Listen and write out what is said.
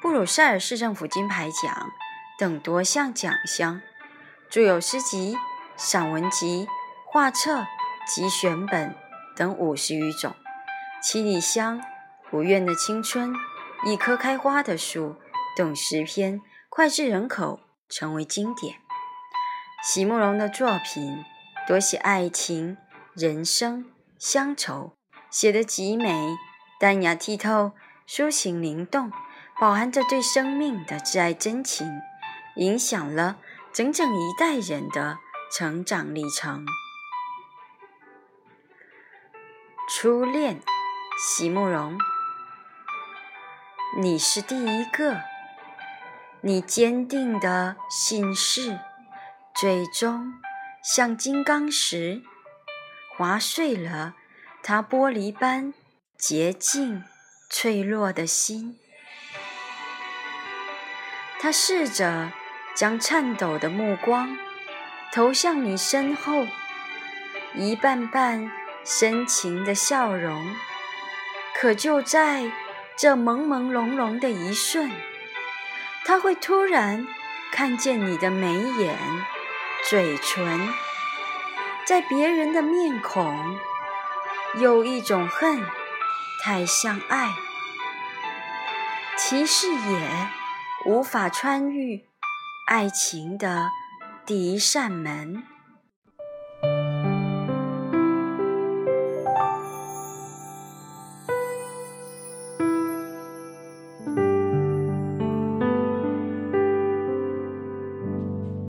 布鲁塞尔市政府金牌奖等多项奖项，著有诗集、散文集、画册及选本等五十余种。《七里香》《不愿的青春》《一棵开花的树》等诗篇脍炙人口，成为经典。席慕容的作品多写爱情、人生、乡愁，写得极美，淡雅剔透，抒情灵动。饱含着对生命的挚爱真情，影响了整整一代人的成长历程。初恋，席慕容，你是第一个，你坚定的心事，最终像金刚石，划碎了他玻璃般洁净脆弱的心。他试着将颤抖的目光投向你身后，一瓣瓣深情的笑容。可就在这朦朦胧胧的一瞬，他会突然看见你的眉眼、嘴唇，在别人的面孔，有一种恨，太像爱，其实也。无法穿越爱情的第一扇门。